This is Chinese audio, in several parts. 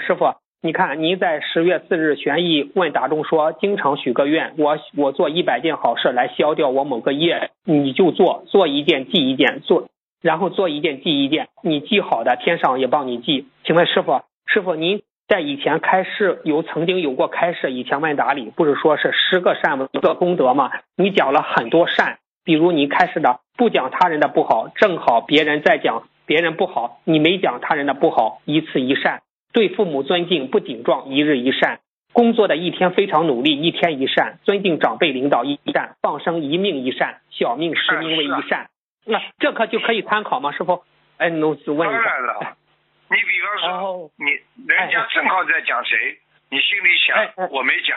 师傅，你看您在十月四日玄义问答中说，经常许个愿，我我做一百件好事来消掉我某个业，你就做，做一件记一件，做然后做一件记一件，你记好的，天上也帮你记。请问师傅，师傅您在以前开示有曾经有过开示，以前问答里不是说是十个善一个功德吗？你讲了很多善，比如你开始的不讲他人的不好，正好别人在讲别人不好，你没讲他人的不好，一次一善。对父母尊敬不顶撞，一日一善；工作的一天非常努力，一天一善；尊敬长辈领导一善；放生一命一善；小命十命为一善。那这可就可以参考吗？师傅？哎，农子问一下。当然了，你比方说，你人家正好在讲谁，你心里想我没讲，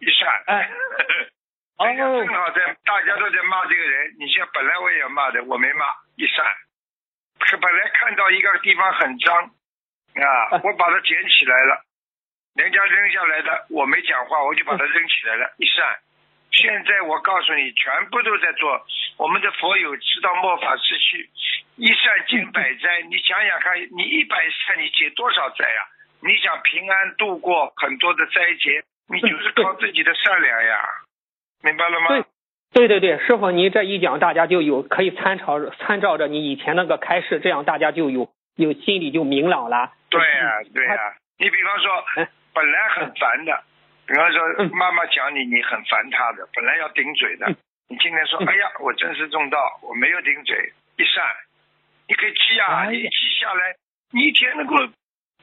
一善。人家正好在大家都在骂这个人，你像本来我也要骂的，我没骂，一善。可本来看到一个地方很脏。啊！我把它捡起来了，人家扔下来的，我没讲话，我就把它扔起来了。一扇，现在我告诉你，全部都在做。我们的佛友知道末法时期，一善解百灾。你想想看，你一百善，你解多少灾呀？你想平安度过很多的灾劫，你就是靠自己的善良呀，明白了吗？对，对对对，师傅，你这一讲，大家就有可以参照参照着你以前那个开示，这样大家就有有心里就明朗了。对呀，对呀，你比方说，本来很烦的，比方说妈妈讲你，你很烦她的，本来要顶嘴的，你今天说，哎呀，我真是中道，我没有顶嘴，一扇，你可以记啊，你记下来，你一天能够，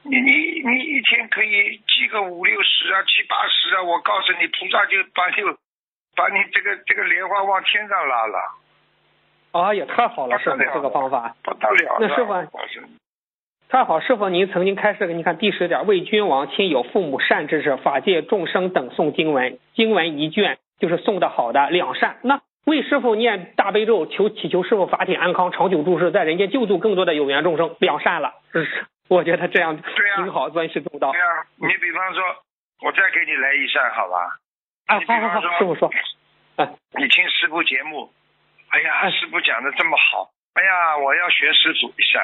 你你你一天可以记个五六十啊，七八十啊，我告诉你，菩萨就把就把你这个这个莲花往天上拉了。哎呀，太好了，师傅这个方法，不得了，那师傅。太好，师傅，您曾经开示，你看第十点，为君王、亲友、父母善知识、法界众生等诵经文，经文一卷就是诵的好的两善。那为师傅念大悲咒，求祈求师傅法体安康，长久住世，在人间救度更多的有缘众生，两善了。是，我觉得这样挺好，尊师重道。对啊，你比方说，我再给你来一善，好吧？啊，好好好，师傅说。啊，你听师傅节目，哎呀，师傅讲的这么好，哎呀，我要学师傅一善。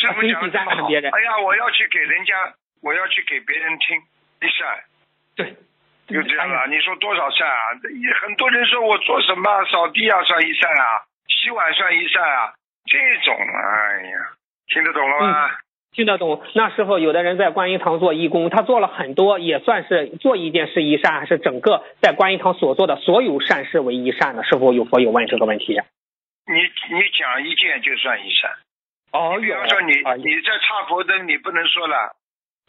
师傅讲的这么好，哎呀，我要去给人家，我要去给别人听一善，对，就这样了。你说多少善啊？很多人说我做什么扫地啊算一善啊，洗碗算一善啊，这种，哎呀，听得懂了吗？听得懂。那时候有的人在观音堂做义工，他做了很多，也算是做一件事一善，还是整个在观音堂所做的所有善事为一善呢？是否有佛有问这个问题。你你讲一件就算一善。哦，比方说你你在插佛灯，你不能说了，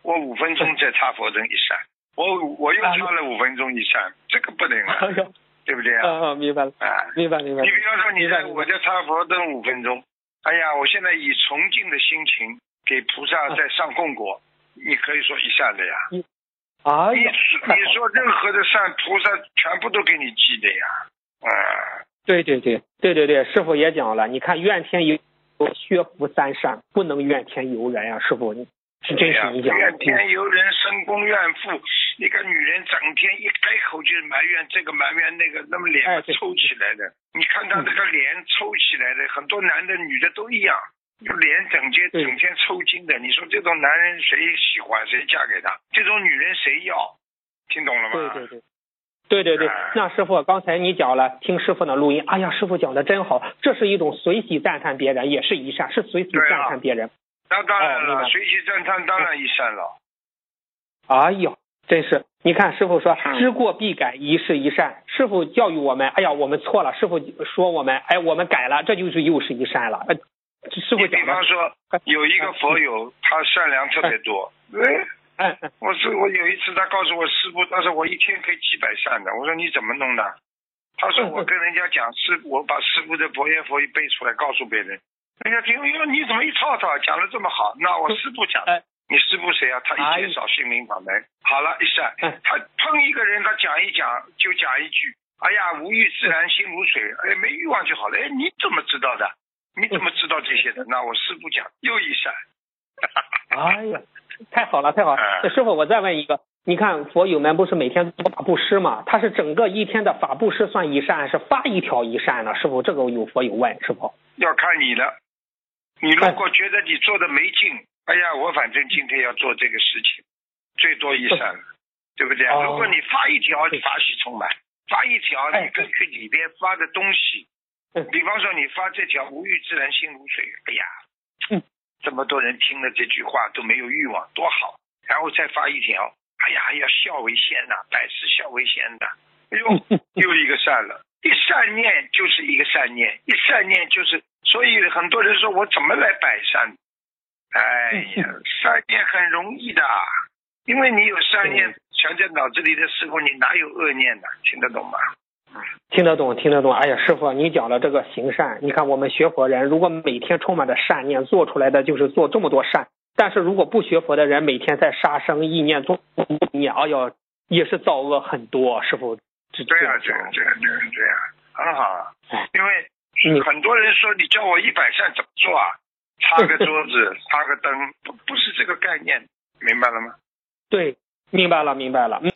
我五分钟在插佛灯一闪，我我又插了五分钟一闪，这个不能啊，对不对啊？啊，明白了，啊，明白明白。你比方说你在我在插佛灯五分钟，哎呀，我现在以崇敬的心情给菩萨在上供果，你可以说一下的呀。啊，你你说任何的善，菩萨全部都给你记的呀。啊，对对对对对对，师傅也讲了，你看怨天尤。学福三善，不能怨天尤人呀，师傅，你是真是你讲。怨天尤人，深宫怨妇。一个女人整天一开口就埋怨这个埋怨那个，那么脸抽起来的。你看她这个脸抽起来的，很多男的女的都一样，就脸整天整天抽筋的。你说这种男人谁喜欢？谁嫁给他？这种女人谁要？听懂了吗？对对对。对对对，那师傅刚才你讲了，听师傅的录音，哎呀，师傅讲的真好，这是一种随喜赞叹别人，也是一善，是随喜赞叹别人。那当然了，随喜赞叹当然一善了。哎呦，真是，你看师傅说知过必改，一事一善。师傅教育我们，哎呀，我们错了。师傅说我们，哎，我们改了，这就是又是一善了。师傅讲比方说有一个佛友，他善良特别多。我是我有一次，他告诉我师傅，他说我一天可以几百扇的。我说你怎么弄的？他说我跟人家讲师，我把师傅的佛言佛语背出来告诉别人，人家听，哟你怎么一套套讲的这么好？那我师傅讲，你师傅谁啊？他一介绍心灵法门，好了一扇，他碰一个人，他讲一讲就讲一句，哎呀无欲自然心如水，哎没欲望就好了。哎你怎么知道的？你怎么知道这些的？那我师傅讲又一扇，哎呀。太好了，太好了！师傅，我再问一个，你看佛友们不是每天做法布施嘛？他是整个一天的法布施算一善，还是发一条一善呢？师傅，这个有佛有问，师傅。要看你了，你如果觉得你做的没劲，哎呀，我反正今天要做这个事情，最多一善，对不对？如果你发一条法喜充满，发一条你根据里边发的东西，比方说你发这条无欲自然心如水，哎呀，这么多人听了这句话都没有欲望，多好。然后再发一条，哎呀，要孝为先呐，百事孝为先的，哎呦，又一个善了。一善念就是一个善念，一善念就是，所以很多人说我怎么来摆善？哎呀，善念很容易的，因为你有善念想在脑子里的时候，你哪有恶念呢？听得懂吗？听得懂，听得懂。哎呀，师傅，你讲了这个行善，你看我们学佛人，如果每天充满着善念，做出来的就是做这么多善。但是如果不学佛的人，每天在杀生意念中念，哎呀，也是造恶很多。师傅。对呀，对呀，对呀，对呀，对呀，很好。因为很多人说你教我一百善怎么做啊？擦个桌子，擦个灯，不不是这个概念，明白了吗？对，明白了，明白了。嗯。